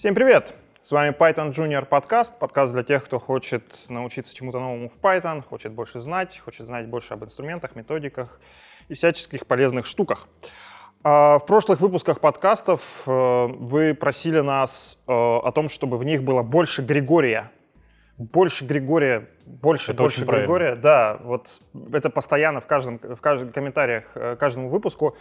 Всем привет! С вами Python Junior подкаст, подкаст для тех, кто хочет научиться чему-то новому в Python, хочет больше знать, хочет знать больше об инструментах, методиках и всяческих полезных штуках. А, в прошлых выпусках подкастов э, вы просили нас э, о том, чтобы в них было больше Григория. Больше Григория, больше, Это больше очень правильно. Григория. Да, вот это постоянно в каждом, в каждом комментариях э, к каждому выпуску.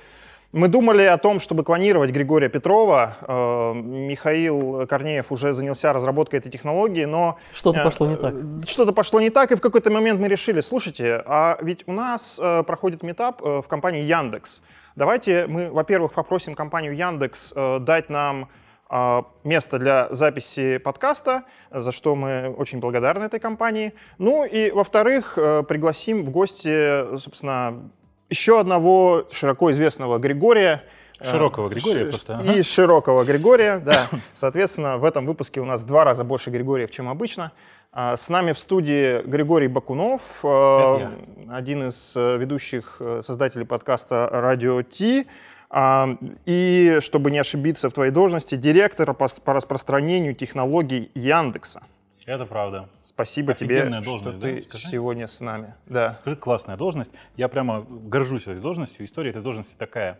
Мы думали о том, чтобы клонировать Григория Петрова. Э, Михаил Корнеев уже занялся разработкой этой технологии, но... Что-то э, пошло не так. Что-то пошло не так, и в какой-то момент мы решили, слушайте, а ведь у нас э, проходит метап э, в компании Яндекс. Давайте мы, во-первых, попросим компанию Яндекс э, дать нам э, место для записи подкаста, за что мы очень благодарны этой компании. Ну и, во-вторых, э, пригласим в гости, собственно, еще одного широко известного Григория. э, Широкого Григория ш- просто, ага. И широкого Григория, да. Соответственно, в этом выпуске у нас в два раза больше Григориев, чем обычно. А, С нами в студии Григорий Бакунов, э, один из э, ведущих создателей подкаста «Радио Ти». А, И, чтобы не ошибиться в твоей должности, директор по распространению технологий Яндекса. Это правда. Спасибо тебе, Офигенная что должность, ты да, скажи? сегодня с нами. Да. Скажи, классная должность. Я прямо горжусь этой должностью. История этой должности такая.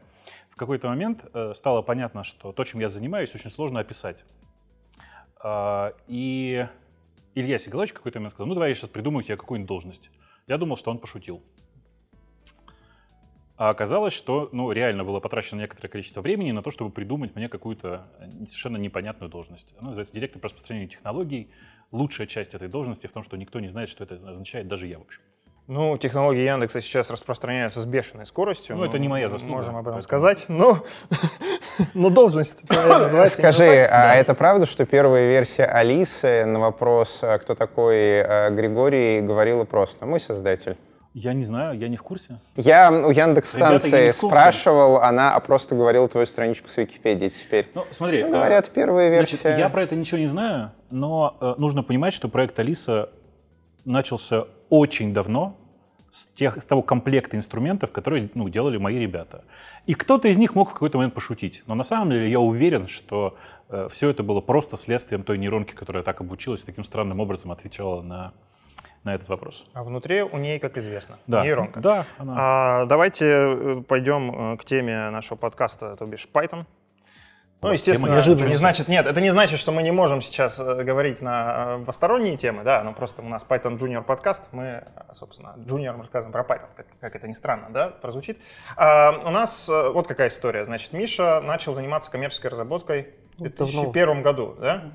В какой-то момент э, стало понятно, что то, чем я занимаюсь, очень сложно описать. А, и Илья Сигалович какой-то момент сказал, ну давай я сейчас придумаю тебе какую-нибудь должность. Я думал, что он пошутил. А оказалось, что ну, реально было потрачено некоторое количество времени на то, чтобы придумать мне какую-то э, совершенно непонятную должность. Она называется директор по распространению технологий. Лучшая часть этой должности в том, что никто не знает, что это означает, даже я, в общем. Ну, технологии Яндекса сейчас распространяются с бешеной скоростью. Ну, это не моя заслуга, Можем об этом поэтому- сказать. Но, но должность Скажи, а это правда, что первая версия Алисы на вопрос, а, кто такой э, Григорий, говорила просто «мой создатель». Я не знаю, я не в курсе. Я у Ребята, я Яндекс-станции не в курсе. спрашивал, она а просто говорила твою страничку с Википедии теперь. Ну, смотри. Ну, э, Говорят, первая версия. Значит, я про это ничего не знаю, но э, нужно понимать, что проект Алиса начался очень давно, с, тех, с того комплекта инструментов, которые ну, делали мои ребята. И кто-то из них мог в какой-то момент пошутить. Но на самом деле я уверен, что все это было просто следствием той нейронки, которая так обучилась, и таким странным образом отвечала на, на этот вопрос. А внутри у ней, как известно, Да. нейронка. Да, она. А, давайте э, пойдем э, к теме нашего подкаста, то бишь Python. Ну, естественно, это не значит, нет, это не значит, что мы не можем сейчас э, говорить на посторонние темы, да, но просто у нас Python Junior подкаст, мы, собственно, Junior рассказываем про Python, как, как это ни странно, да, прозвучит. А, у нас вот какая история, значит, Миша начал заниматься коммерческой разработкой в Ну, 2001 году, да?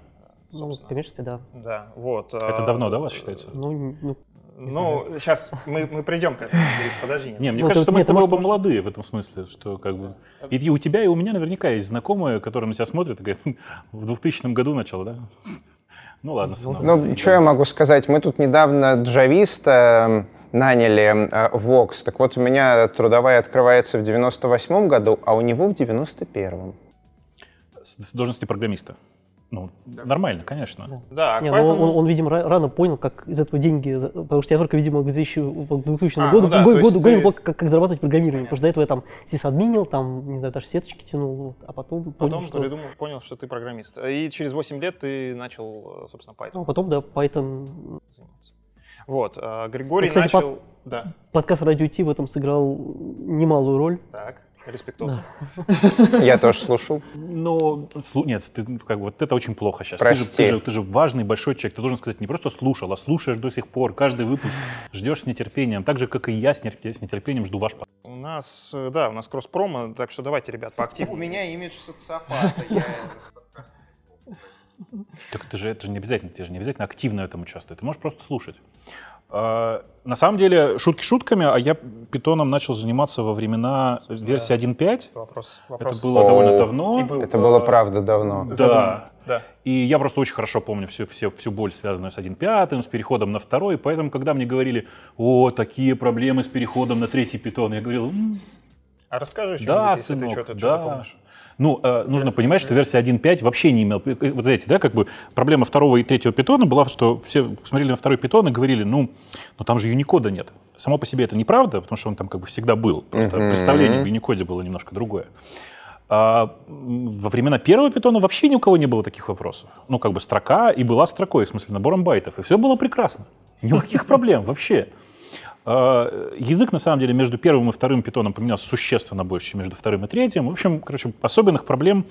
Ну, собственно. коммерчески, да. Да, вот. Это а, давно, да, у вас считается? Ну, ну, Ну, сейчас мы, мы придем к этому, подожди. Не, мне Ну, кажется, тут мы нет, с тобой может, оба молодые в этом смысле, что как бы... И, и у тебя, и у меня наверняка есть знакомые, которые на тебя смотрят и говорят, «Хм, в 2000 году начал, да? Ну ладно, сынок. Ну, что я могу сказать? Мы тут недавно джависта э, наняли э, в Vox. Так вот, у меня трудовая открывается в 98 году, а у него в 91-м. С, с должности программиста. Ну, нормально, конечно. Да, не, ну, поэтому... он, он, видимо, ра- рано понял, как из этого деньги, потому что я только, видимо, к 2000, по 2000 А, году, ну да, год, году, ты- был, как, как зарабатывать программированием, потому что до этого я там сисадминил, там, не знаю, даже сеточки тянул, вот, а потом понял, Потом что... придумал, понял, что ты программист. И через 8 лет ты начал, э, собственно, Python Ну, потом, да, Python... заниматься. Вот, а Григорий Ну, кстати, начал... Да, Подкаст Радио Ти в этом сыграл немалую роль. так, респектоза. Я тоже слушал. Но, слу- нет, ты, ну, как бы, вот это очень плохо сейчас. Ты же, Прости. ты, же, ты же важный, большой человек. Ты должен сказать, не просто слушал, а слушаешь до сих пор, каждый выпуск, ждешь с нетерпением. Так же, как и я с нетерпением жду ваш. У нас, э, да, у нас кросс-промо, так что давайте, ребят, У поактивнее. меня имидж социопата. я- Так это же, это же не обязательно, тебе же не обязательно активно в этом участвовать. Ты можешь просто слушать. А, На самом деле, шутки шутками, а я питоном начал заниматься во времена версии 1.5. Вопрос, Это вопрос. было О, довольно давно. был. Это было правда давно. Да. Да. И я просто очень хорошо помню всю, всю, всю боль, связанную с 1.5, с переходом на второй. Поэтому, когда мне говорили, о, такие проблемы с переходом на третий питон, я говорил, «М, А расскажи что-нибудь, да, если ты сынок, что-то да. помнишь. Ну, э, нужно понимать, что версия 1.5 вообще не имела... Вот знаете, да, как бы проблема второго и третьего питона была, что все смотрели на второй питон и говорили, ну, ну там же юникода нет. Само по себе это неправда, потому что он там как бы всегда был. Просто представление в юникоде было немножко другое. А во времена первого питона вообще ни у кого не было таких вопросов. Ну, как бы строка и была строкой, в смысле набором байтов. И все было прекрасно. Никаких проблем вообще. А, Язык, на самом деле, между первым и вторым питоном поменялся существенно больше, чем между вторым и третьим. В общем, короче, особенных проблем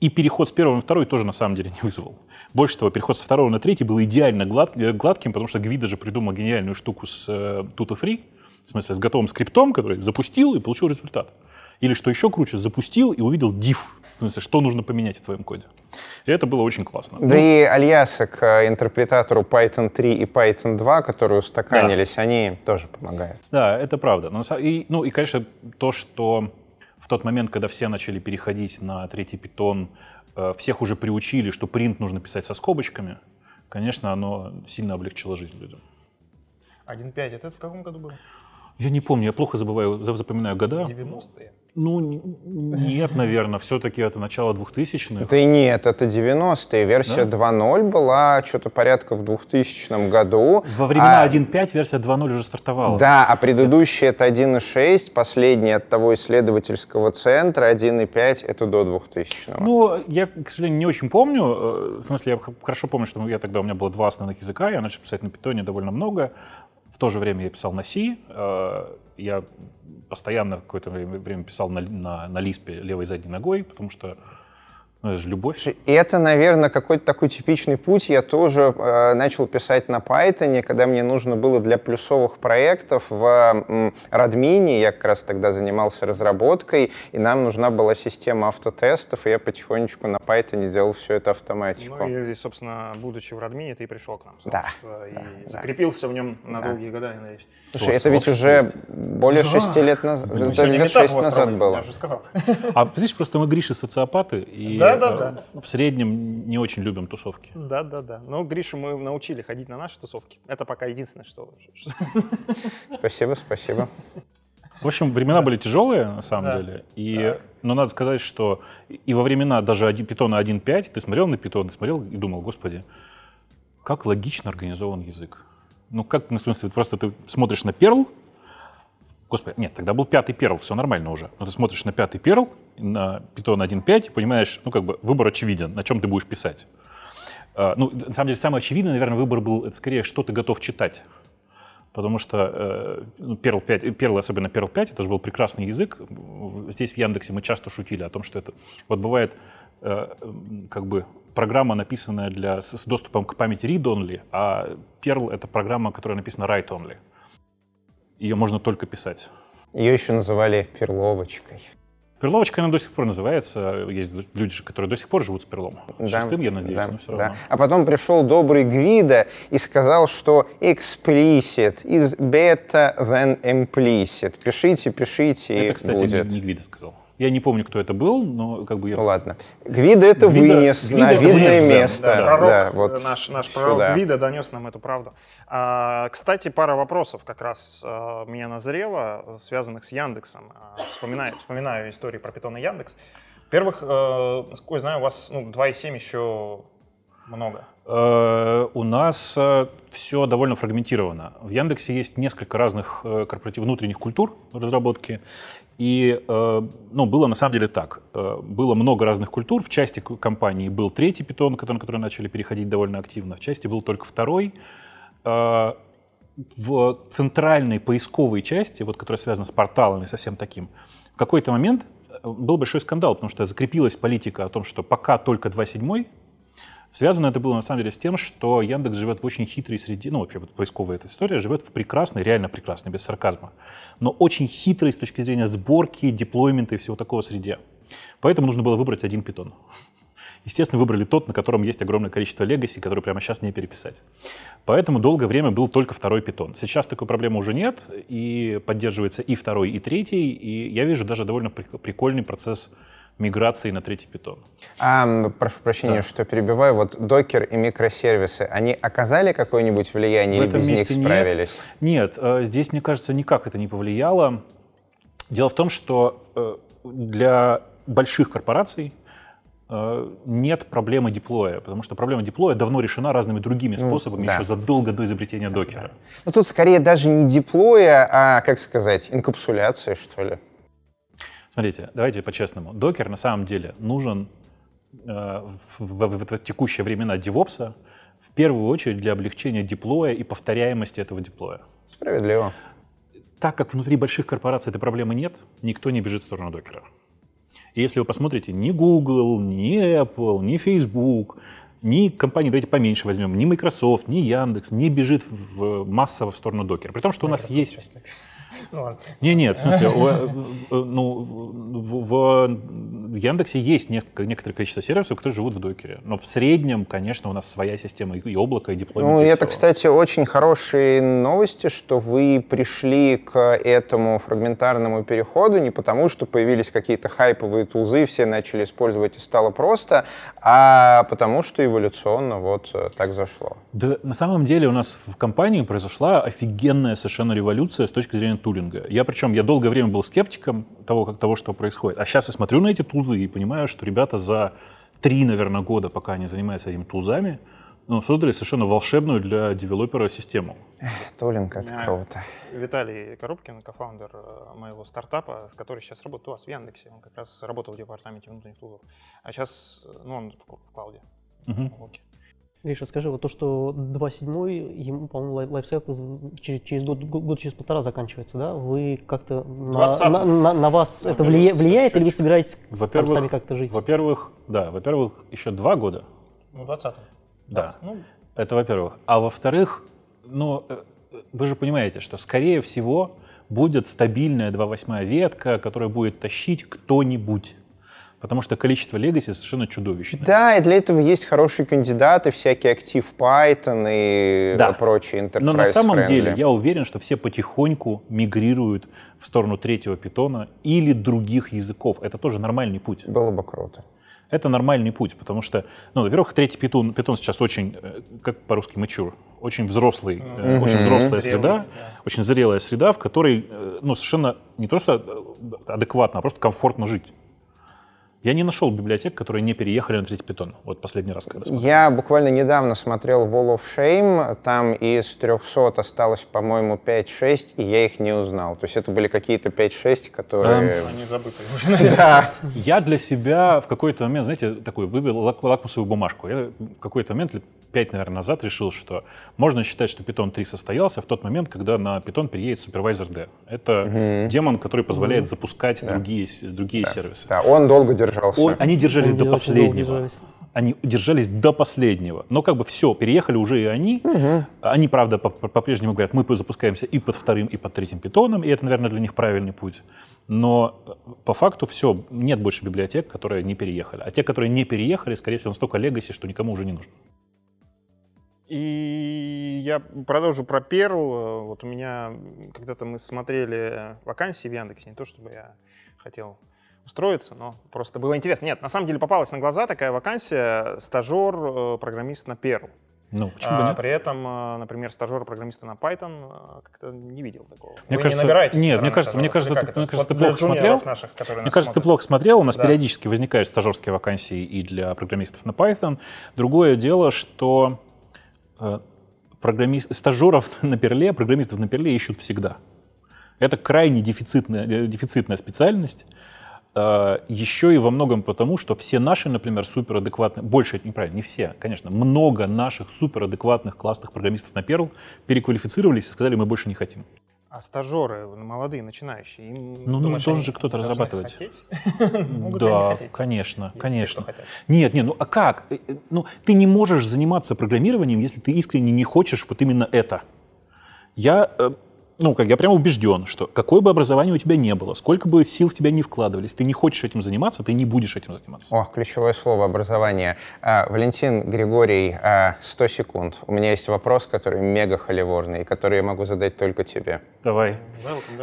и переход с первого на второй тоже, на самом деле, не вызвал. Больше того, переход со второго на третий был идеально глад- э, гладким, потому что Гвида же придумал гениальную штуку с э, Tuto Free, в смысле, с готовым скриптом, который запустил и получил результат. Или, что еще круче, запустил и увидел diff, в смысле, что нужно поменять в твоем коде. И это было очень классно. Да и альясы к э, интерпретатору Python 3 и Python 2, которые устаканились, они тоже помогают. Да, это правда. Но, и, ну и, конечно, то, что в тот момент, когда все начали переходить на третий питон, э, всех уже приучили, что принт нужно писать со скобочками, конечно, оно сильно облегчило жизнь людям. 1.5, это в каком году было? Я не помню, я плохо забываю, за- запоминаю года. 90-е. Ну, нет, наверное, все-таки это начало 2000-х. Да и нет, это 90-е. Версия 2.0 была что-то порядка в 2000 году. Во времена А, 1.5 версия 2.0 уже стартовала. Да, а предыдущий это 1.6, последний от того исследовательского центра, 1.5 это до 2000 Ну, я, к сожалению, не очень помню. э, В смысле, я хорошо помню, что я тогда у меня было два основных языка. Я начал писать на питоне довольно много. В то же время я писал на C. э, Я постоянно какое-то время писал на, на, на лиспе левой задней ногой, потому что ну, это же любовь. И это, наверное, какой-то такой типичный путь. Я тоже э, начал писать на Python, когда мне нужно было для плюсовых проектов в Радмине. Я как раз тогда занимался разработкой, и нам нужна была система автотестов, и я потихонечку на Python делал все это автоматику. Ну и, собственно, будучи в Радмине, ты пришел к нам Да, и да, да. закрепился в нем на Да. долгие года, я надеюсь. Слушай, это ведь уже есть? более шести лет назад, Ну, это лет шесть назад было. Я уже сказал. А видишь, просто мы Гриши социопаты, и Да, да, э, да. в среднем не очень любим тусовки. Да, да, да. Но Гришу мы научили ходить на наши тусовки. Это пока единственное, что... Спасибо, спасибо. В общем, времена были тяжелые, на самом Да. деле. И, но надо сказать, что и во времена даже один, питона 1.5, ты смотрел на питон, ты смотрел и думал, господи, как логично организован язык. Ну, как, ну, в смысле, просто ты смотришь на Perl, господи, нет, тогда был пятый Perl, все нормально уже. Но ты смотришь на пятый Perl, на питон 1.5, и понимаешь, ну, как бы выбор очевиден, на чем ты будешь писать. А, Ну, на самом деле, самый очевидный, наверное, выбор был, это скорее, что ты готов читать. Потому что э, Perl 5, э, Perl, особенно Perl 5, это же был прекрасный язык. Здесь в Яндексе мы часто шутили о том, что это... Вот бывает э, как бы программа, написанная для, с доступом к памяти read-only, а Perl — это программа, которая написана write-only. Ее можно только писать. Ее еще называли перловочкой. Перловочка она до сих пор называется. Есть люди, которые до сих пор живут с перлом. Шестым, я надеюсь, да, но все да. равно. А потом пришел добрый Гвида и сказал, что explicit is better than implicit. Пишите, пишите, Это, кстати, будет. не Гвида сказал. Я не помню, кто это был, но как бы я... Ну ладно. Гвида это Гвида- вынес Гвида на это видное вынес, место. да. Пророк, Да, э, вот наш, наш пророк сюда. Гвида донес нам эту правду. А, кстати, пара вопросов как раз а, меня назрело, э, связанных с Яндексом. А, вспоминаю, вспоминаю истории про питон и Яндекс. Во-первых, э, насколько я знаю, у вас ну, 2.7 еще много. Э, У нас все довольно фрагментировано. В Яндексе есть несколько разных э, корпоратив внутренних культур разработки. И э, ну, было на самом деле так. Э, Было много разных культур. В части компании был третий питон, который- на который начали переходить довольно активно. В части был только второй. Э, В центральной поисковой части, вот, которая связана с порталами, со всем таким, в какой-то момент был большой скандал, потому что закрепилась политика о том, что пока только 2.7, Связано это было на самом деле с тем, что Яндекс живет в очень хитрой среде, ну вообще вот поисковая эта история, живет в прекрасной, реально прекрасной, без сарказма, но очень хитрой с точки зрения сборки, деплоймента и всего такого среде. Поэтому нужно было выбрать один питон. Естественно, выбрали тот, на котором есть огромное количество легаси, который прямо сейчас не переписать. Поэтому долгое время был только второй питон. Сейчас такой проблемы уже нет, и поддерживается и второй, и третий, и я вижу даже довольно прик- прикольный процесс миграции на третий питон. А, прошу прощения, что перебиваю. Вот докер и микросервисы, они оказали какое-нибудь влияние В или без них месте нет. справились? Нет, э, здесь, мне кажется, никак это не повлияло. Дело в том, что э, для больших корпораций э, нет проблемы деплоя, потому что проблема деплоя давно решена разными другими способами да. еще задолго до изобретения докера. Ну, тут скорее даже не диплоя, а, как сказать, инкапсуляция, что ли. Смотрите, давайте по-честному. Докер на самом деле нужен э, в, в- в- в текущие времена девопса в первую очередь для облегчения деплоя и повторяемости этого деплоя. Справедливо. Так как внутри больших корпораций этой проблемы нет, никто не бежит в сторону докера. И если вы посмотрите, ни Google, ни Apple, ни Facebook, ни компании, давайте поменьше возьмем, ни Microsoft, ни Яндекс не бежит в, массово в сторону докера. При том, что у нас есть... Ладно. Не, нет, в смысле, э, э, ну, в, Яндексе есть несколько, некоторое количество сервисов, которые живут в докере. Но в среднем, конечно, у нас своя система и, облако, и деплоймент. Ну, и это, кстати, очень хорошие новости, что вы пришли к этому фрагментарному переходу не потому, что появились какие-то хайповые тулзы, все начали использовать и стало просто, а потому что эволюционно вот э, так зашло. Да, на самом деле у нас в компании произошла офигенная совершенно революция с точки зрения тулинга. Я причем, я долгое время был скептиком того, как, того, что происходит. А сейчас я смотрю на эти тулзы и понимаю, что ребята за три, наверное, года, пока они занимаются этими тулзами, ну, создали совершенно волшебную для девелопера систему. Толинг, это круто. Виталий Коробкин, кофаундер э, моего стартапа, который сейчас работает у вас в Яндексе. Он как раз работал в департаменте внутренних тулов. А сейчас, э, ну, он в кл- в клауде. Мгм. Окей. Гриша, скажи, вот то, что 2.7, ему, по-моему, лай- лайфсайкл через, через год, год, год через полтора заканчивается, да? Вы как-то на, 20-м. на, на- на вас это влия- влияет, или вы собираетесь там Во-первых, сами как-то жить? Во-первых, да, во-первых, еще два года, Ну, 20 Да. Ну, Это во-первых. А во-вторых, ну, э, вы же понимаете, что, скорее всего, будет стабильная 2.8 ветка, которая будет тащить кто-нибудь. Потому что количество легаси совершенно чудовищное. Да, и для этого есть хорошие кандидаты, всякие актив Python и Да. прочие enterprise Но на самом friendly. деле я уверен, что все потихоньку мигрируют в сторону третьего питона или других языков. Это тоже нормальный путь. Было бы круто. Это нормальный путь, потому что, ну, во-первых, третий питон, питон сейчас очень, э, как по-русски, mature, очень взрослый, э, очень взрослая Зрелый, среда, да. очень зрелая среда, в которой, э, ну, совершенно не просто э, адекватно, а просто комфортно жить. Я не нашел библиотек, которые не переехали на третий питон. Вот последний раз, когда смотрел. Я буквально недавно смотрел Wall of Shame, там из 300 осталось, по-моему, 5-6, и я их не узнал. То есть это были какие-то 5-6, которые... они забыты. Да. Я для себя в какой-то момент, знаете, такой вывел лак- лакмусовую бумажку. Я в какой-то момент, лет пять, наверное, назад решил, что можно считать, что Python 3 состоялся в тот момент, когда на Python переедет Supervisor D. Это демон, который позволяет запускать другие, с- другие сервисы. Да, он долго держался. Он- они держались Они до последнего. Они держались до последнего. Но как бы все, переехали уже и они. Они, правда, по- по- по-прежнему говорят, мы запускаемся и под вторым, и под третьим питоном, и это, наверное, для них правильный путь. Но по факту все, нет больше библиотек, которые не переехали. А те, которые не переехали, скорее всего, настолько легаси, что никому уже не нужно. И я продолжу про Perl. Вот у меня когда-то мы смотрели вакансии в Яндексе, не то чтобы я хотел устроиться, но просто было интересно. Нет, на самом деле попалась на глаза такая вакансия стажер, э, программист на Perl. Ну, почему бы А нет? при этом, э, например, стажер программиста на Python э, как-то не видел такого. Мне Вы кажется- не набираете нет, мне кажется- мне кажется, ты- мне кажется, Вот ты плохо смотрел. наших, которые Мне кажется, ты плохо смотрел. У нас Да. периодически возникают стажерские вакансии и для программистов на Python. Другое дело, что программист, стажеров на Перле, программистов на Перле ищут всегда. Это крайне дефицитная, дефицитная специальность. Э, Еще и во многом потому, что все наши, например, суперадекватные, больше это неправильно, не все, конечно, много наших суперадекватных классных программистов на Perl переквалифицировались и сказали, мы больше не хотим. А стажеры молодые, начинающие, им Ну, думаешь, должен они же кто-то разрабатывать. Да, конечно, конечно. Нет, нет, ну а как? Э, э, Ну, ты не можешь заниматься программированием, если ты искренне не хочешь вот именно это. Я, ну, как я прямо убежден, что какое бы образование у тебя не было, сколько бы сил в тебя не вкладывались, ты не хочешь этим заниматься, ты не будешь этим заниматься. О, ключевое слово образование. А, Валентин Григорий, а, 100 секунд. У меня есть вопрос, который мега холиворный, который я могу задать только тебе. Давай.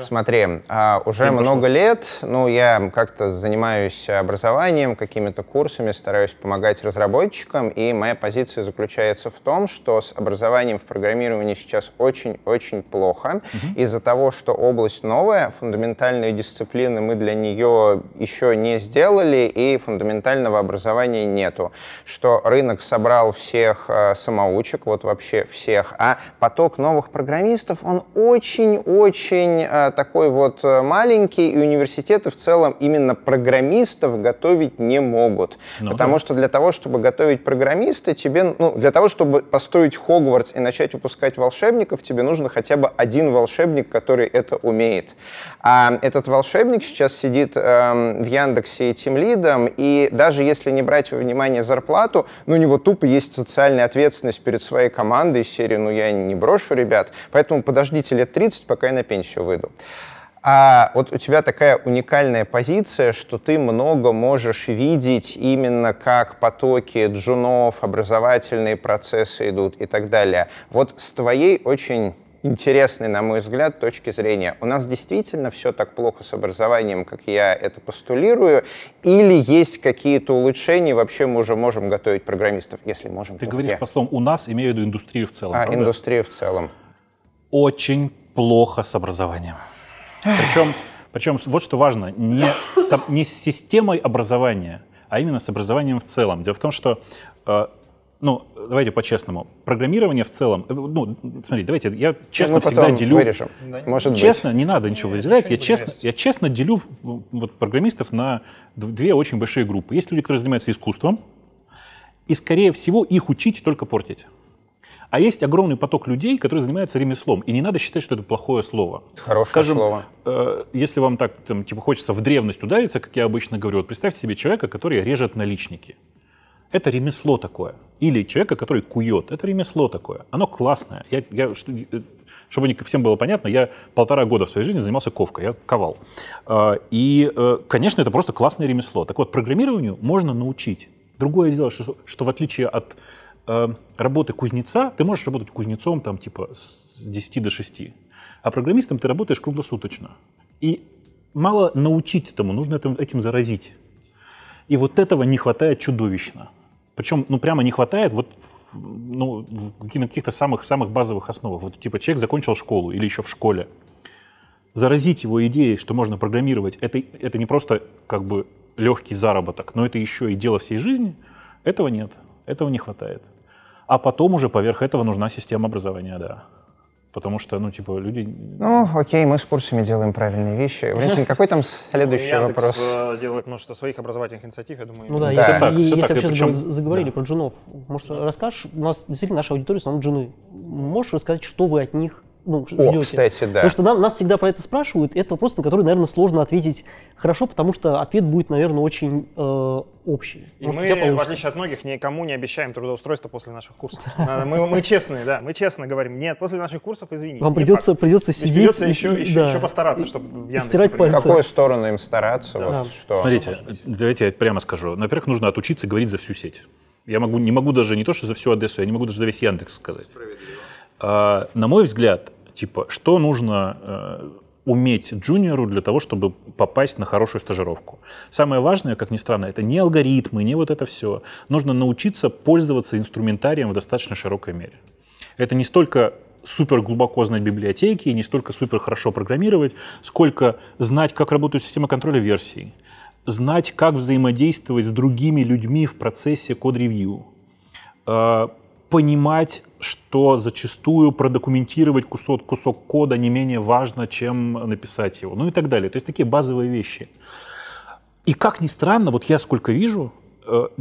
Смотри, а, уже Время много лет, ну, я как-то занимаюсь образованием, какими-то курсами, стараюсь помогать разработчикам, и моя позиция заключается в том, что с образованием в программировании сейчас очень-очень плохо, из-за того, что область новая, фундаментальные дисциплины мы для нее еще не сделали, и фундаментального образования нету. Что рынок собрал всех э, самоучек, вот вообще всех, а поток новых программистов, он очень-очень э, такой вот э, маленький, и университеты в целом именно программистов готовить не могут. Ну потому да. что для того, чтобы готовить программиста, тебе, ну, для того, чтобы построить Хогвартс и начать выпускать волшебников, тебе нужно хотя бы один волшебник, который это умеет. А этот волшебник сейчас сидит эм, в Яндексе и тимлидом, и даже если не брать во внимание зарплату, ну, у него тупо есть социальная ответственность перед своей командой из серии «Ну, я не брошу ребят», поэтому подождите лет 30, пока я на пенсию выйду. А вот у тебя такая уникальная позиция, что ты много можешь видеть именно как потоки джунов, образовательные процессы идут и так далее. Вот с твоей очень интересной, на мой взгляд, точки зрения. У нас действительно все так плохо с образованием, как я это постулирую, или есть какие-то улучшения, вообще мы уже можем готовить программистов, если можем, Ты говоришь по словам «у нас», имею в виду индустрию в целом. А, правда? индустрия в целом. очень плохо с образованием. Причем, причем вот что важно, не с, не с системой образования, а именно с образованием в целом. Дело в том, что, э, ну, давайте по-честному, программирование в целом, э, ну, смотрите, давайте, я честно мы всегда потом делю... вырежем. Может Честно, не надо ничего вырезать. Я честно, я честно делю вот, программистов на две очень большие группы. Есть люди, которые занимаются искусством, и, скорее всего, их учить только портить. А есть огромный поток людей, которые занимаются ремеслом, и не надо считать, что это плохое слово. Хорошее Скажем, слово. э, если вам так там, типа, хочется в древность удариться, как я обычно говорю, вот представьте себе человека, который режет наличники. Это ремесло такое. Или человека, который кует. Это ремесло такое. Оно классное. Я, я, э, чтобы не всем было понятно, я полтора года в своей жизни занимался ковкой, я ковал. Э, И, э, конечно, это просто классное ремесло. Так вот, программированию можно научить. Другое дело, что, что в отличие от э, работы кузнеца, ты можешь работать кузнецом там типа с 10 до 6. А программистом ты работаешь круглосуточно. И мало научить этому, нужно этим, этим заразить. И вот этого не хватает чудовищно. Причем, ну, прямо не хватает вот ну, на каких-то самых, самых базовых основах. Вот, типа, человек закончил школу или еще в школе. Заразить его идеей, что можно программировать, это, это не просто как бы легкий заработок, но это еще и дело всей жизни, этого нет, этого не хватает. А потом уже поверх этого нужна система образования, да. Потому что, ну, типа, люди... Ну, окей, мы с курсами делаем правильные вещи. Валентин, какой там следующий Яндекс, вопрос? э, делает множество своих образовательных инициатив, я думаю. Ну да, Да. если, так, если так, вообще причем- заго- заговорили да. про джунов, может, расскажешь, у нас действительно наша аудитория в основном джуны. Можешь рассказать, что вы от них ну, ждете? кстати, да. Потому что нам, нас всегда про это спрашивают, и это вопрос, на который, наверное, сложно ответить хорошо, потому что ответ будет, наверное, очень э, общий. И Может, мы, в отличие от многих, никому не обещаем трудоустройство после наших курсов. Мы, мы честные, да, мы честно говорим, нет, после наших курсов, извини. Вам придется, придется сидеть придется еще, и- еще, да, еще постараться, чтобы Яндекс стирать не В пальцы. какую сторону им стараться? Да. Вот что? Смотрите, давайте я прямо скажу. Во-первых, нужно отучиться говорить за всю сеть. Я могу, не могу даже не то, что за всю Одессу, я не могу даже за весь Яндекс сказать. А, на мой взгляд, типа, что нужно э, уметь джуниору для того, чтобы попасть на хорошую стажировку? Самое важное, как ни странно, это не алгоритмы, не вот это все. Нужно научиться пользоваться инструментарием в достаточно широкой мере. Это не столько супер глубоко знать библиотеки, не столько супер хорошо программировать, сколько знать, как работает система контроля версий, знать, как взаимодействовать с другими людьми в процессе код-ревью, э, понимать, что зачастую продокументировать кусок, кусок кода не менее важно, чем написать его, ну и так далее. То есть такие базовые вещи. И как ни странно, вот я сколько вижу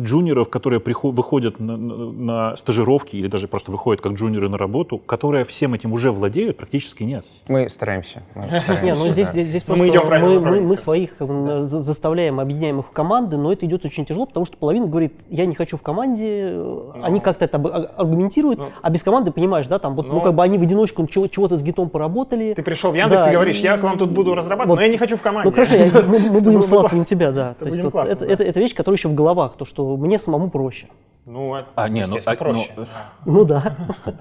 джуниоров, которые приход- выходят на, на- на стажировки или даже просто выходят как джуниоры на работу, которые всем этим уже владеют, практически нет. Мы стараемся. мы стараемся, Не, ну здесь, да. здесь, здесь Ну, просто мы идем своих как бы, за- заставляем, объединяем их в команды, но это идет очень тяжело, потому что половина говорит, я не хочу в команде, э, они как-то это а- аргументируют, а без команды понимаешь, да, там вот, ну, Ну. как бы они в одиночку чего- чего-то с гитом поработали. Ты пришел в Яндекс Да, и говоришь, я к вам тут буду разрабатывать, вот. но я не хочу в команде. Ну хорошо, я- мы, мы будем ссылаться на тебя, да. Это То есть будет вот классно, это, да. это, это вещь, которая еще в головах, то, что мне самому проще. Ну, а- А, не, ну, а, ну, проще. Ну да.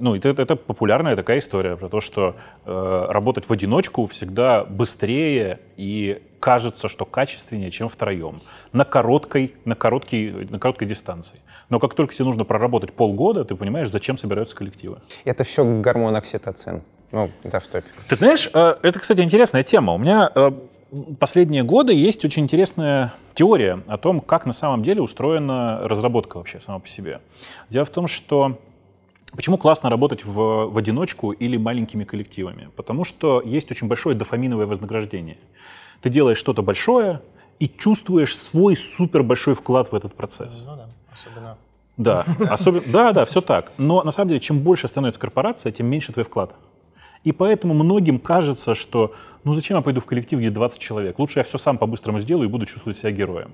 Ну, это, это популярная такая история про то, что э, работать в одиночку всегда быстрее и кажется, что качественнее, чем втроем. На короткой, на, короткой, на короткой дистанции. Но как только тебе нужно проработать полгода, ты понимаешь, зачем собираются коллективы. Это все гормон окситоцин. Ну, да, в топе. Ты знаешь, э, это, кстати, интересная тема. У меня э, последние годы есть очень интересная теория о том, как на самом деле устроена разработка вообще сама по себе. Дело в том, что Почему классно работать в, в одиночку или маленькими коллективами? Потому что есть очень большое дофаминовое вознаграждение. Ты делаешь что-то большое и чувствуешь свой супер большой вклад в этот процесс. Ну да, особенно. Да, особенно, да, да, все так. Но на самом деле, чем больше становится корпорация, тем меньше твой вклад. И поэтому многим кажется, что ну зачем я пойду в коллектив, где 20 человек? Лучше я все сам по-быстрому сделаю и буду чувствовать себя героем.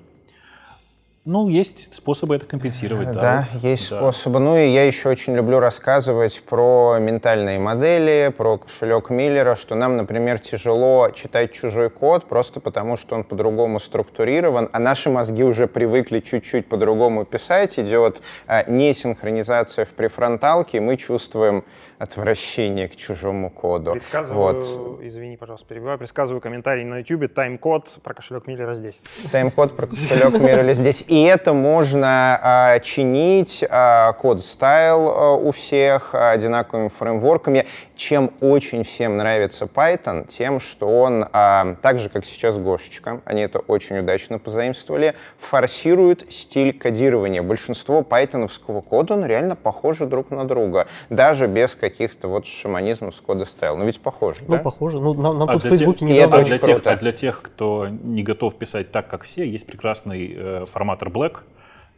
Ну, есть способы это компенсировать, да. Да, есть да. способы. Ну и я еще очень люблю рассказывать про ментальные модели, про кошелек Миллера, что нам, например, тяжело читать чужой код просто потому, что он по-другому структурирован, а наши мозги уже привыкли чуть-чуть по-другому писать. Идет а, несинхронизация в префронталке, и мы чувствуем отвращение к чужому коду. Предсказываю, вот. извини, пожалуйста, перебиваю, предсказываю комментарий на YouTube, тайм-код про кошелек Миллера здесь. Тайм-код про кошелек Миллера здесь. И это можно а, чинить а, code style у всех а, одинаковыми фреймворками. Чем очень всем нравится Python, тем, что он, а, так же, как сейчас Гошечка, они это очень удачно позаимствовали, форсирует стиль кодирования. Большинство пайтоновского кода, он реально похоже друг на друга, даже без каких-то вот шаманизмов с code style. Ну ведь похоже, Ну, да? похоже. Ну, нам, нам А тут в Фейсбуке не это а, для тех, а для тех, кто не готов писать так, как все, есть прекрасный э, форматор Black,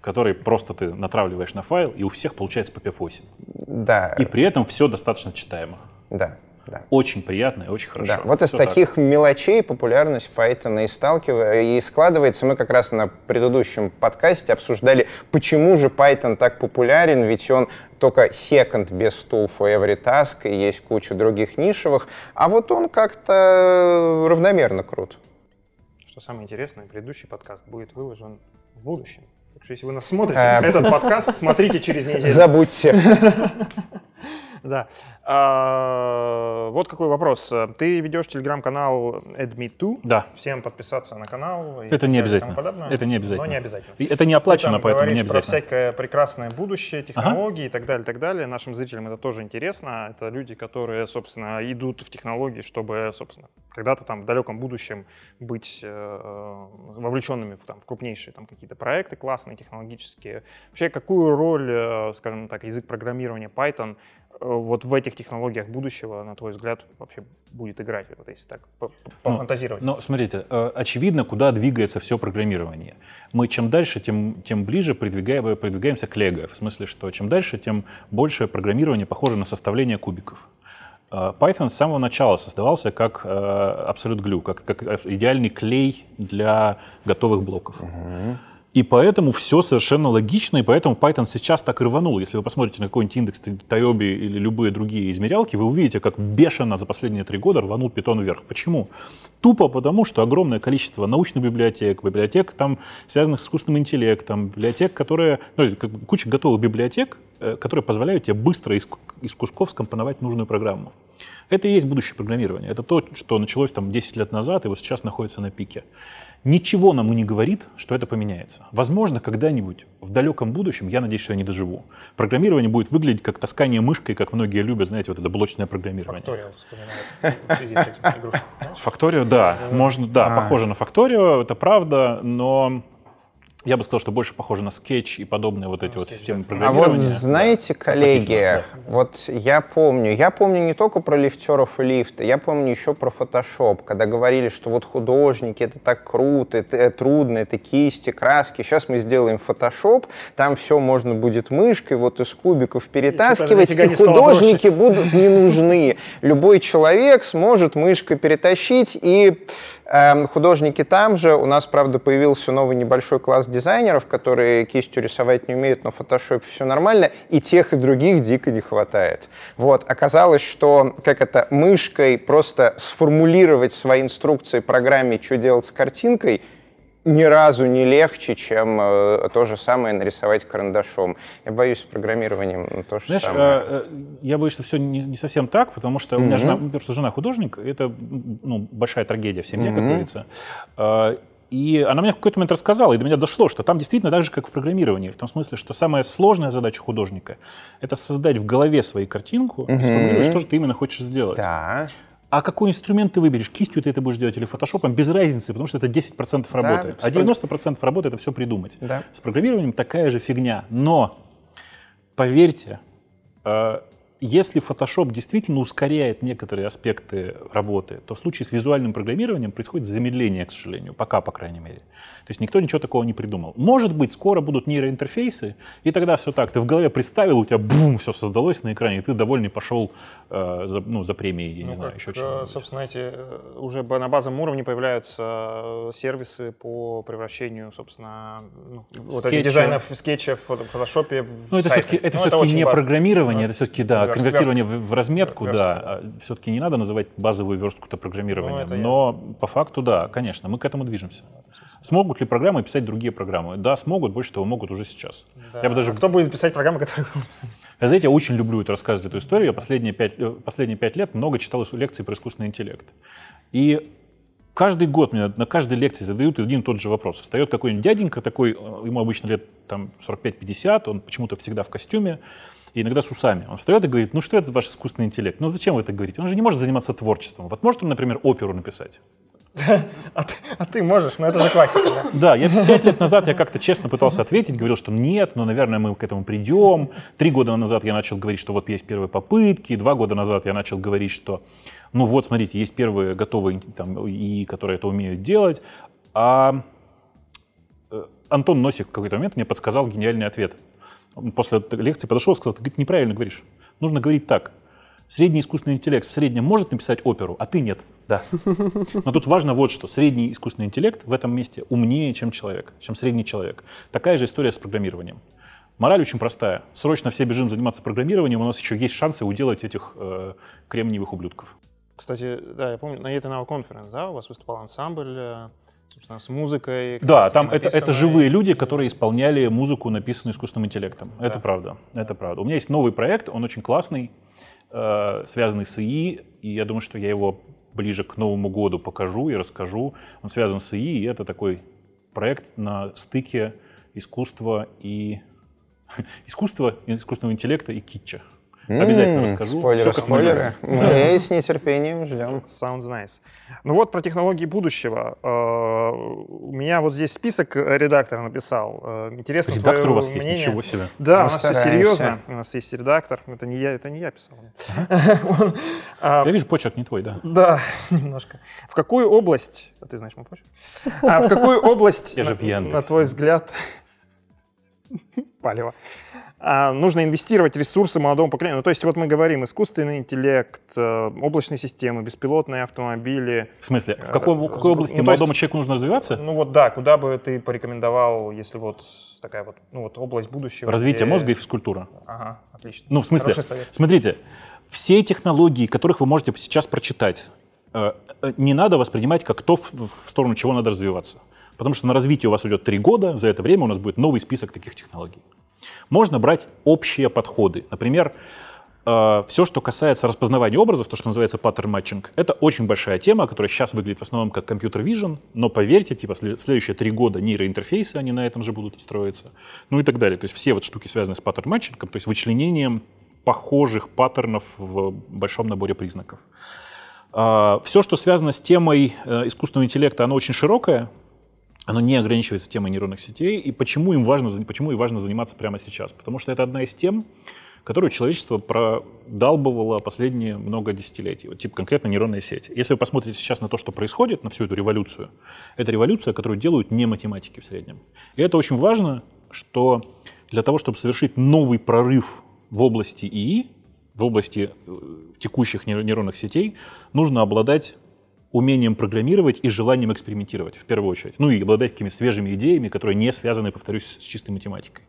который просто ты натравливаешь на файл, и у всех получается по PF8. Да, И при этом все достаточно читаемо. да, да. Очень приятно и очень хорошо. Да, вот из Всё так. таких мелочей популярность Python и сталкивается, и складывается. Мы как раз на предыдущем подкасте обсуждали, почему же Python так популярен, ведь он только second без tool for every task, и есть куча других нишевых, а вот он как-то равномерно крут. Что самое интересное, предыдущий подкаст будет выложен в будущем. Так что если вы нас смотрите, Э, этот подкаст смотрите через неделю. Забудьте. Да. А, вот какой вопрос. Ты ведешь телеграм-канал AdMe2. Да. Всем подписаться на канал. Это не обязательно. Это не обязательно. Но не обязательно. Это не оплачено, поэтому не говоришь про обязательно. всякое прекрасное будущее, технологии и так далее, и так далее. Нашим зрителям это тоже интересно. Это люди, которые, собственно, идут в технологии, чтобы, собственно, когда-то там в далеком будущем быть э, вовлеченными в, там, в крупнейшие там какие-то проекты классные, технологические. Вообще, какую роль, э, скажем так, язык программирования Python вот в этих технологиях будущего, на твой взгляд, вообще будет играть, вот если так по- пофантазировать? Но смотрите, э, очевидно, куда двигается все программирование. Мы чем дальше, тем, тем ближе продвигаем, продвигаемся к Лего. В смысле, что чем дальше, тем больше программирование похоже на составление кубиков. Э, Python с самого начала создавался как э, Absolute Glue, как, как идеальный клей для готовых блоков. И поэтому все совершенно логично, и поэтому Python сейчас так рванул. Если вы посмотрите на какой-нибудь индекс Тайоби или любые другие измерялки, вы увидите, как бешено за последние три года рванул Python вверх. Почему? Тупо потому, что огромное количество научных библиотек, библиотек, там, связанных с искусственным интеллектом, библиотек, которые, ну, куча готовых библиотек, э, которые позволяют тебе быстро из, из кусков скомпоновать нужную программу. Это и есть будущее программирование. Это то, что началось там 10 лет назад и вот сейчас находится на пике. Ничего нам и не говорит, что это поменяется. Возможно, когда-нибудь в далеком будущем, я надеюсь, что я не доживу, программирование будет выглядеть как таскание мышкой, как многие любят, знаете, вот это блочное программирование. Факториал вспоминает в связи с этим игрушкой. Факторио, да, можно, да, А. похоже на Факторио, это правда, но я бы сказал, что больше похоже на скетч и подобные вот эти вот системы А программирования. вот знаете, Да. коллеги, Отвратительно, вот я помню, я помню не только про лифтеров и лифты, я помню еще про Photoshop, когда говорили, что вот художники, это так круто, это э, трудно, это кисти, краски. Сейчас мы сделаем Photoshop, там все можно будет мышкой вот из кубиков перетаскивать, нифига и стало художники будут не нужны. Любой человек сможет мышкой перетащить и Художники там же. У нас, правда, появился новый небольшой класс дизайнеров, которые кистью рисовать не умеют, но в фотошопе все нормально. И тех, и других дико не хватает. Вот. Оказалось, что как это, мышкой просто сформулировать свои инструкции программе, что делать с картинкой, ни разу не легче, чем э, то же самое нарисовать карандашом. Я боюсь, с программированием то же Знаешь, самое. э, э, я боюсь, что все не, не совсем так, потому что у меня жена, потому что жена художник, это ну, большая трагедия в семье, как говорится. Э, И она мне в какой-то момент рассказала, и до меня дошло, что там действительно так же, как в программировании, в том смысле, что самая сложная задача художника — это создать в голове свою картинку и сформулировать, что же ты именно хочешь сделать. Да. А какой инструмент ты выберешь? Кистью ты это будешь делать или фотошопом? Без разницы, потому что это 10% работы. а 90% работы — это все придумать. Да. С программированием такая же фигня. Но, поверьте, э, если Photoshop действительно ускоряет некоторые аспекты работы, то в случае с визуальным программированием происходит замедление, к сожалению, пока, по крайней мере. То есть никто ничего такого не придумал. Может быть, скоро будут нейроинтерфейсы, и тогда все так. Ты в голове представил, у тебя бум, все создалось на экране, и ты довольный пошел э, за, ну, за премией, я Ну, не знаю, как, еще э, что-нибудь. Собственно, эти э, уже на базовом уровне появляются э, сервисы по превращению, собственно, ну, вот этих дизайнов скетчев в фото- фотошопе Ну, это все-таки, это Ну, все-таки очень не базово. программирование, Ну, это все-таки, да, конвертирование в, разметку, Верстку, да. все-таки не надо называть базовую верстку-то программированием. Ну, я. Но по факту, да, конечно, мы к этому движемся. Смогут ли программы писать другие программы? Да, смогут, больше того, могут уже сейчас. Я бы даже А Кто будет писать программы, которые... я, знаете, я очень люблю это рассказывать, эту историю. Я последние пять, э, последние пять лет много читал лекции про искусственный интеллект. И каждый год мне на каждой лекции задают один и тот же вопрос. Встает какой-нибудь дяденька такой, э, ему обычно лет там 45-50, он почему-то всегда в костюме, и иногда с усами. Он встает и говорит, ну что это ваш искусственный интеллект? Ну зачем вы это говорите? Он же не может заниматься творчеством. Вот может он, например, оперу написать? А ты, а ты можешь, но это же классика, да? Да, я пять лет назад я как-то честно пытался ответить, говорил, что нет, но, наверное, мы к этому придем. Три года назад я начал говорить, что вот есть первые попытки. Два года назад я начал говорить, что, ну вот, смотрите, есть первые готовые там, ИИ, которые это умеют делать. А э, Антон Носик в какой-то момент мне подсказал гениальный ответ. После лекции подошел и сказал, ты говорит, неправильно говоришь. Нужно говорить так. Средний искусственный интеллект в среднем может написать оперу, а ты нет. Да. Но тут важно вот что. Средний искусственный интеллект в этом месте умнее, чем человек, чем средний человек. Такая же история с программированием. Мораль очень простая. Срочно все бежим заниматься программированием, у нас еще есть шансы уделать этих э, кремниевых ублюдков. Кстати, да, я помню, на ETA Now Conference, да, у вас выступал ансамбль, э, собственно, с музыкой. Да, там это, это живые люди, которые исполняли музыку, написанную искусственным интеллектом. Это правда, это правда. У меня есть новый проект, он очень классный, э, связанный с ИИ, и я думаю, что я его ближе к Новому году покажу и расскажу. Он связан с ИИ, и это такой проект на стыке искусства и искусства, искусственного интеллекта и китча. Обязательно М, расскажу. Спойлеры, мне спойлеры. Мы с нетерпением ждем. Sounds nice. Ну вот про технологии будущего. Э, У меня вот здесь список э, редактор написал. Э, Интересно Редактор у вас есть, ничего себе. Да, Мы у нас все серьезно. У нас есть редактор. Это не я, это не я писал. А, Я вижу, почерк не твой, да. Да, немножко. В какую область, а ты знаешь мой почерк? А в какую область, Я же на- твой взгляд, палево, нужно инвестировать ресурсы молодому поколению? Ну, то есть вот мы говорим искусственный интеллект, э, облачные системы, беспилотные автомобили. В смысле, в какой, в какой Ну, области есть- молодому человеку нужно развиваться? Ну вот да, куда бы ты порекомендовал, если вот такая вот, ну вот область будущего? Развитие где- мозга и физкультура. Ага, отлично. Ну, в смысле, смотрите, все технологии, которых вы можете сейчас прочитать, э, э, не надо воспринимать как то, в сторону чего надо развиваться. Потому что на развитие у вас уйдет три года, за это время у нас будет новый список таких технологий. Можно брать общие подходы. Например, все, что касается распознавания образов, то, что называется паттерн матчинг, это очень большая тема, которая сейчас выглядит в основном как компьютер vision, но поверьте, типа в след- в следующие три года нейроинтерфейсы, они на этом же будут строиться, ну и так далее. То есть все вот штуки, связанные с паттерн матчингом, то есть вычленением похожих паттернов в большом наборе признаков. Все, что связано с темой э, искусственного интеллекта, оно очень широкое, оно не ограничивается темой нейронных сетей. И почему им важно, почему и важно заниматься прямо сейчас? Потому что это одна из тем, которую человечество продалбывало последние много десятилетий. Вот типа конкретно нейронные сети. Если вы посмотрите сейчас на то, что происходит, на всю эту революцию, это революция, которую делают не математики в среднем. И это очень важно, что для того, чтобы совершить новый прорыв в области ИИ, в области э, текущих нейро- нейронных сетей, нужно обладать умением программировать и желанием экспериментировать, в первую очередь. Ну и обладать такими свежими идеями, которые не связаны, повторюсь, с чистой математикой.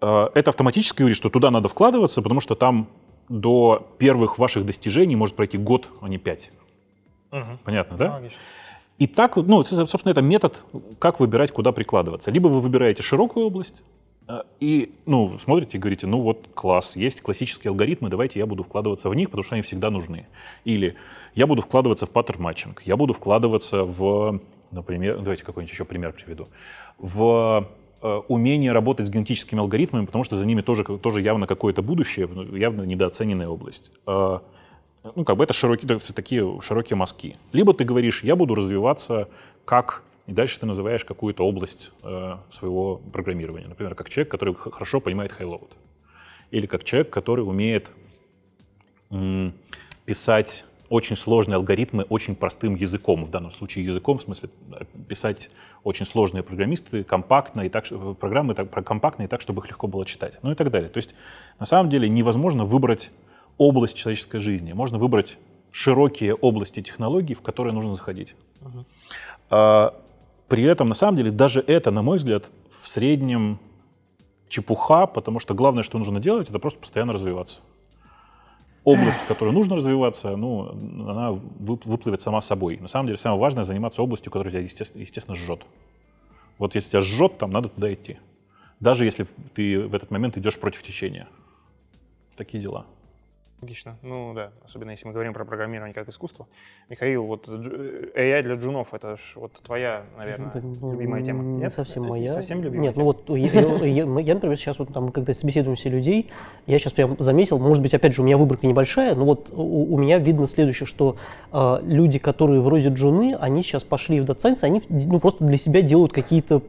Э, Это автоматически говорит, что туда надо вкладываться, потому что там до первых ваших достижений может пройти год, а не пять. Понятно, да? Логично. И так, ну, собственно, это метод, как выбирать, куда прикладываться. Либо вы выбираете широкую область, и, ну, смотрите и говорите, ну вот, класс, есть классические алгоритмы, давайте я буду вкладываться в них, потому что они всегда нужны. Или я буду вкладываться в паттерн матчинг, я буду вкладываться в например, давайте какой-нибудь еще пример приведу, в э, умении работать с генетическими алгоритмами, потому что за ними тоже, тоже явно какое-то будущее, ну, явно недооцененная область. Э, ну, как бы это широкие, есть такие широкие мазки. Либо ты говоришь, я буду развиваться как и дальше ты называешь какую-то область э, своего программирования. Например, как человек, который хорошо понимает high-load. Или как человек, который умеет м, писать очень сложные алгоритмы очень простым языком. В данном случае языком, в смысле э, писать очень сложные программисты компактно и так, что- программы так, и так, чтобы их легко было читать. Ну и так далее. То есть на самом деле невозможно выбрать область человеческой жизни. Можно выбрать широкие области технологий, в которые нужно заходить. А, при этом, на самом деле, даже это, на мой взгляд, в среднем чепуха, потому что главное, что нужно делать, это просто постоянно развиваться. Область, в которой нужно развиваться, ну, она вы- выплывет сама собой. На самом деле, самое важное заниматься областью, которая тебя, естественно, естественно жжет. Вот если тебя жжет, там надо туда идти. Даже если ты в этот момент идешь против течения. Такие дела. Логично. Ну да, особенно если мы говорим про программирование как искусство. Михаил, вот дж- AI для джунов, это ж вот твоя, наверное, ну, любимая тема. Не Нет? совсем Это не моя. совсем любимая Нет, тема? ну вот я, я- например, сейчас вот там, когда собеседуем все людей, я сейчас прям заметил, может быть, опять же, у меня выборка небольшая, но вот у, у меня видно следующее, что э, люди, которые вроде джуны, они сейчас пошли в дата они ну, просто для себя делают какие-то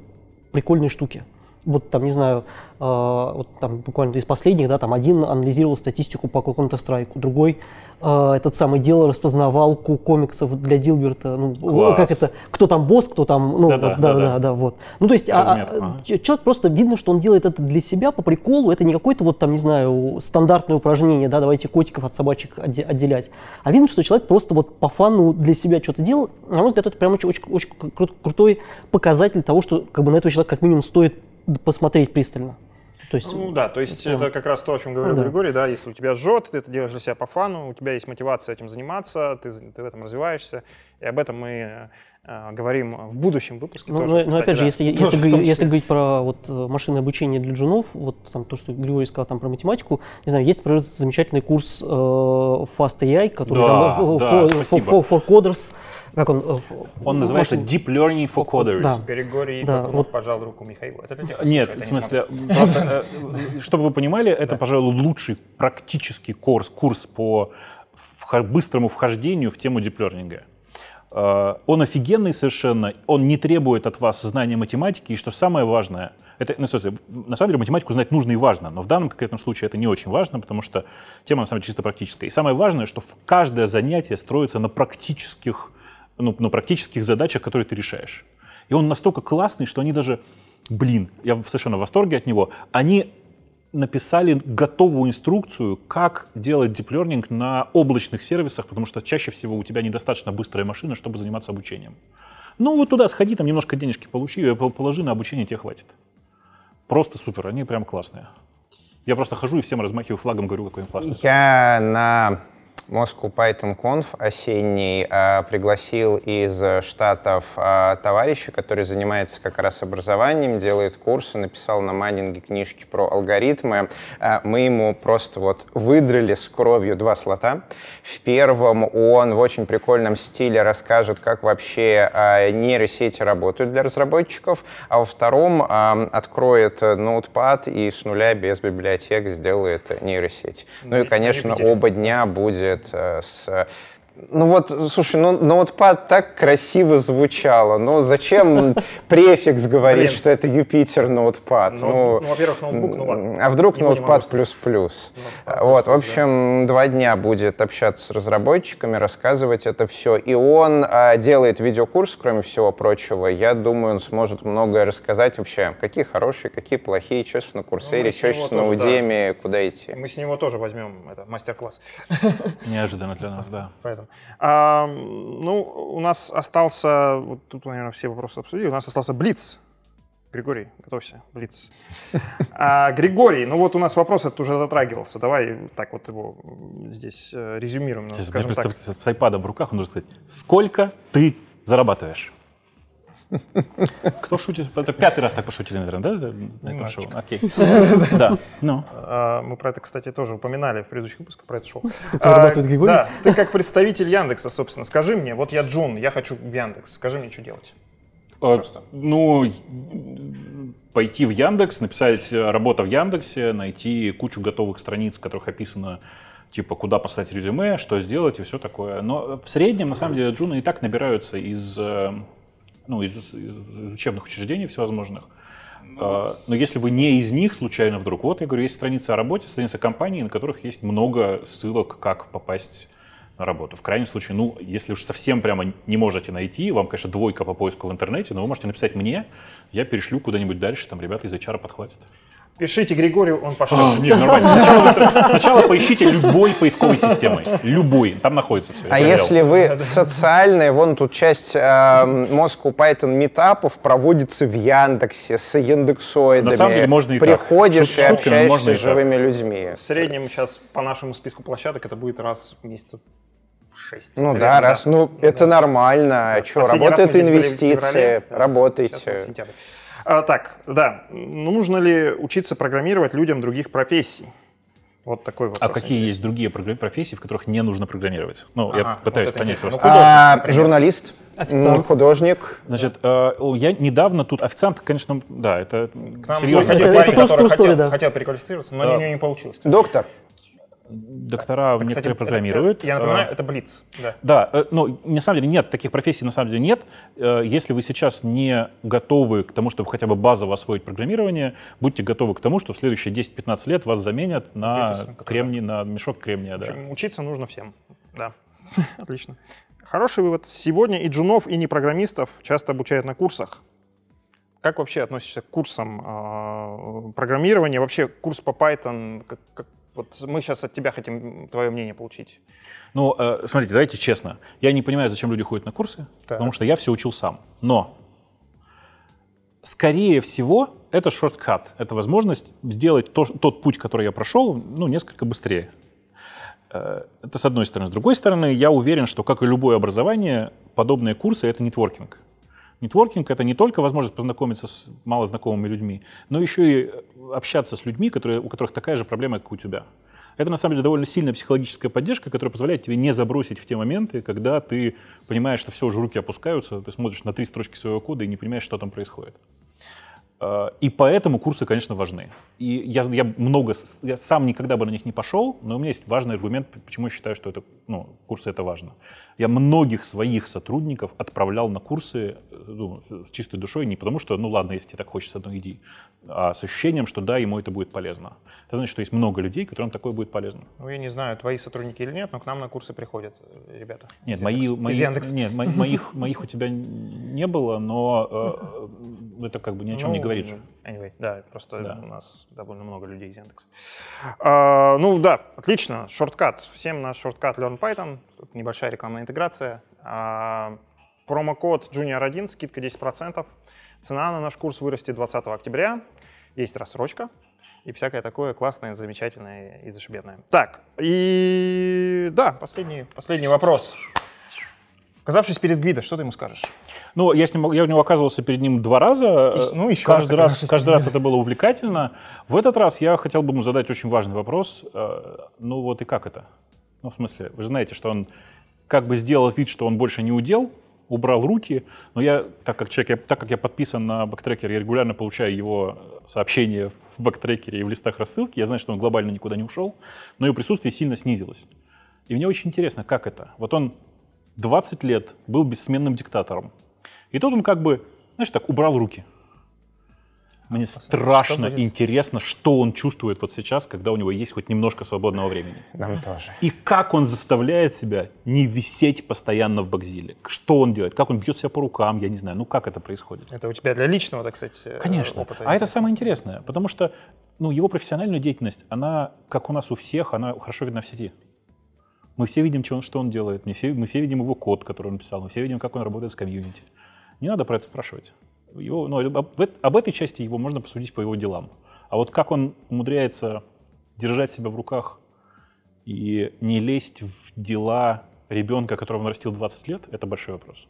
прикольные штуки. Вот там, не знаю, э, вот там буквально из последних, да, там один анализировал статистику по Counter-Strike, другой э, этот самый делал распознавалку комиксов для Дилберта, ну, Класс. как это, кто там босс, кто там, ну, Да-да, вот, да, да-да. да, да, вот. Ну, то есть а- а, человек просто видно, что он делает это для себя по приколу, это не какое-то вот там, не знаю, стандартное упражнение, да, давайте котиков от собачек отде- отделять, а видно, что человек просто вот по фану для себя что-то делал, на мой взгляд, это прям очень, очень, очень кру- крутой показатель того, что как бы на этого человека как минимум стоит посмотреть пристально. То есть, Ну да, то есть прям- это как раз то, о чем говорил Да. Григорий, да, если у тебя жжет, ты это делаешь для себя по фану, у тебя есть мотивация этим заниматься, ты, ты в этом развиваешься, и об этом мы э, говорим в будущем выпуске Ну, тоже. но, но кстати, опять же, да. если, Тоже если, если говорить про вот, э, машинное обучение для джунов, вот там то, что Григорий сказал там про математику, не знаю, есть, например, замечательный курс э, Fast AI, который Да, там, э, да, for, for- спасибо. for- for coders, как он? э, Он называется машин- Deep Learning for Coders. Да. Григорий Да, Бакунов вот. пожал руку Михаилу. Это для тех, Нет, в не смысле, просто, э, чтобы вы понимали, это, пожалуй, лучший практический курс, курс по быстрому вхождению в тему диплернинга. Э, Он офигенный совершенно, он не требует от вас знания математики, и что самое важное, это, ну, на самом деле математику знать нужно и важно, но в данном конкретном случае это не очень важно, потому что тема на самом деле чисто практическая. И самое важное, что каждое занятие строится на практических, ну, на практических задачах, которые ты решаешь. И он настолько классный, что они даже, блин, я совершенно в восторге от него, они написали готовую инструкцию, как делать диплернинг на облачных сервисах, потому что чаще всего у тебя недостаточно быстрая машина, чтобы заниматься обучением. Ну вот туда сходи, там немножко денежки получи, э, пол- положи на обучение, тебе хватит. Просто супер, они прям классные. Я просто хожу и всем размахиваю флагом, говорю, какой он классный. Я на Moscow Python Conf осенний а, пригласил из Штатов а, товарища, который занимается как раз образованием, делает курсы, написал на майнинге книжки про алгоритмы. А, мы ему просто вот выдрали с кровью два слота. В первом он в очень прикольном стиле расскажет, как вообще нейросети работают для разработчиков, а во втором откроет ноутпад и с нуля без библиотек сделает нейросеть. Ну и, На конечно, Юпитере. оба дня будет э, с... Ну вот, слушай, ну ноутпад так красиво звучало. Ну зачем префикс говорить, что это Юпитер ноутпад? Ну, ну, во-первых, ноутбук, ну ладно. А вдруг ноутпад плюс-плюс? Вот, в общем, два дня будет общаться с разработчиками, рассказывать это все. И он а, делает видеокурс, кроме всего прочего. Я думаю, он сможет многое рассказать вообще, какие хорошие, какие плохие, что сейчас на Курсере, Ну, что на. Удеме, куда идти. Мы с него тоже возьмем это, мастер-класс. Неожиданно для нас, да. Поэтому. А, ну, у нас остался, вот тут, наверное, все вопросы обсудили, у нас остался Блиц. Григорий, готовься, Блиц. А, Григорий, ну вот у нас вопрос этот уже затрагивался. Давай так вот его здесь э, резюмируем, ну, Сейчас, скажем так. с айпадом в руках, может сказать, сколько ты зарабатываешь? Кто шутит? Это пятый раз так пошутили, наверное, да? за- На этом шоу? Окей. Да. Ну. А, Мы про это, кстати, тоже упоминали в предыдущих выпусках про это шоу. Сколько зарабатывает Григорий? Да, ты как представитель Яндекса, собственно, скажи мне, вот я Джун, я хочу в Яндекс, скажи мне, что делать. А, Ну, пойти в Яндекс, написать э, работа в Яндексе, найти кучу готовых страниц, в которых описано типа, куда послать резюме, что сделать и все такое. Но в среднем, на самом деле, джуны и так набираются из, э, ну, из, из- из учебных учреждений всевозможных. А, Но если вы не из них случайно вдруг, вот я говорю, есть страница о работе, страница компании, на которых есть много ссылок, как попасть на работу. В крайнем случае, ну, если уж совсем прямо не можете найти, вам, конечно, двойка по поиску в интернете, но вы можете написать мне, я перешлю куда-нибудь дальше, там ребята из HR подхватят. Пишите Григорию, он пошел. А, нет, нормально. Сначала, сначала поищите любой поисковой системой. Любой. Там находится все. А если вы социальные, вон тут часть э, Moscow Python метапов проводится в Яндексе с яндексоидами. На самом деле можно и так. Приходишь Шут- и общаешься можно и с живыми людьми. В среднем сейчас по нашему списку площадок это будет раз в месяцев в 6. Ну да, раз, ну это нормально. А что, Последний здесь были в инвестиции, работайте. А, так, да. Ну, нужно ли учиться программировать людям других профессий? Вот такой вопрос. А какие есть другие профессии, в которых не нужно программировать? Ну, я Ага, пытаюсь вот это понять просто. Ну, А, например. журналист, Официант. м, художник. Значит, э, о, я недавно тут официант, конечно, да, это серьезно. приходил Это- это story, хотел, да. хотел переквалифицироваться, но Да. у него не получилось. Доктор. Доктора Кстати, некоторые это- программируют. это- я напоминаю, Э, это Блиц. Да. Да, э, ну, на самом деле нет, таких профессий на самом деле нет. Э, Если вы сейчас не готовы к тому, чтобы хотя бы базово освоить программирование, будьте готовы к тому, что в следующие 10-15 лет вас заменят на кремний, на мешок кремния. В Да. общем, Учиться нужно всем. Да. Отлично. Хороший вывод. Сегодня и джунов, и непрограммистов часто обучают на курсах. Как вообще относишься к курсам э, программирования? Вообще курс по Python? Как- как- вот мы сейчас от тебя хотим твое мнение получить. Ну, э, смотрите, давайте честно. Я не понимаю, зачем люди ходят на курсы, потому что я все учил сам. Но, скорее всего, это шорткат. Это возможность сделать то- тот путь, который я прошел, ну, несколько быстрее. Э, Это с одной стороны. С другой стороны, я уверен, что, как и любое образование, подобные курсы — это нетворкинг. Нетворкинг — это не только возможность познакомиться с малознакомыми людьми, но еще и общаться с людьми, которые, у которых такая же проблема, как у тебя. Это, на самом деле, довольно сильная психологическая поддержка, которая позволяет тебе не забросить в те моменты, когда ты понимаешь, что все, уже руки опускаются, ты смотришь на три строчки своего кода и не понимаешь, что там происходит. Э, И поэтому курсы, конечно, важны. И я, я много, я сам никогда бы на них не пошел, но у меня есть важный аргумент, почему я считаю, что это, ну, курсы это важно. Я многих своих сотрудников отправлял на курсы э, ну, с чистой душой, не потому что, ну ладно, если тебе так хочется, ну иди, а с ощущением, что да, ему это будет полезно. Это значит, что есть много людей, которым такое будет полезно. Ну, я не знаю, твои сотрудники или нет, но к нам на курсы приходят э, ребята. Нет, мои, мои, нет, мо- моих, моих у тебя не было, но это как бы ни о чем не Ну, говорит же. Anyway, да, просто Да. у нас довольно много людей из Яндекса. А, ну да, отлично, шорткат. Всем наш шорткат Learn Python. Тут небольшая рекламная интеграция. А, промокод Junior1, скидка 10%. Цена на наш курс вырастет 20 октября. Есть рассрочка и всякое такое классное, замечательное и зашибенное. Так, и да, последний, последний вопрос. Оказавшись перед Гвидо, что ты ему скажешь? Ну, я, с ним, я у него оказывался перед ним два раза. И- ну, еще каждый раз раз, каждый раз это было увлекательно. В этот раз я хотел бы ему задать очень важный вопрос. Э, Ну вот и как это? Ну, в смысле, вы же знаете, что он как бы сделал вид, что он больше не удел, убрал руки, но я, так как, человек, я, так как я подписан на багтрекер, я регулярно получаю его сообщения в багтрекере и в листах рассылки, я знаю, что он глобально никуда не ушел, но его присутствие сильно снизилось. И мне очень интересно, как это? Вот он 20 лет был бессменным диктатором. И тут он как бы, знаешь, так убрал руки. Мне страшно будет? интересно, что он чувствует вот сейчас, когда у него есть хоть немножко свободного времени. Нам тоже. И как он заставляет себя не висеть постоянно в Bugzilla. Что он делает? Как он бьет себя по рукам, я не знаю. Ну, как это происходит? Это у тебя для личного, так сказать, э, Конечно. опыта. А это самое интересное, потому что ну, его профессиональная деятельность, она, как у нас у всех, она хорошо видна в сети. Мы все видим, что он, что он делает, мы все, мы все видим его код, который он писал, мы все видим, как он работает с комьюнити. Не надо про это спрашивать. Его, ну, об, об этой части его можно посудить по его делам. А вот как он умудряется держать себя в руках и не лезть в дела ребенка, которого он растил 20 лет, это большой вопрос.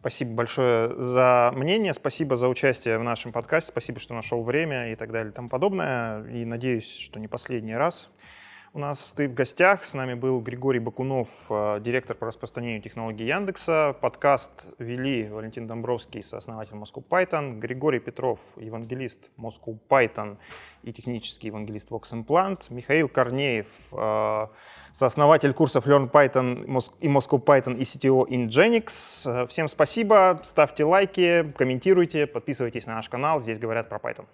Спасибо большое за мнение, спасибо за участие в нашем подкасте, спасибо, что нашел время и так далее и тому подобное. И надеюсь, что не последний раз. У нас ты в гостях. С нами был Григорий Бакунов, э, директор по распространению технологий Яндекса. Подкаст вели Валентин Домбровский, сооснователь Moscow Python, Григорий Петров, евангелист Moscow Python и технический евангелист Vox Implant, Михаил Корнеев, э, сооснователь курсов Learn Python и Moscow Python и CTO Ingenix. Э, Всем спасибо, ставьте лайки, комментируйте, подписывайтесь на наш канал. Здесь говорят про Python.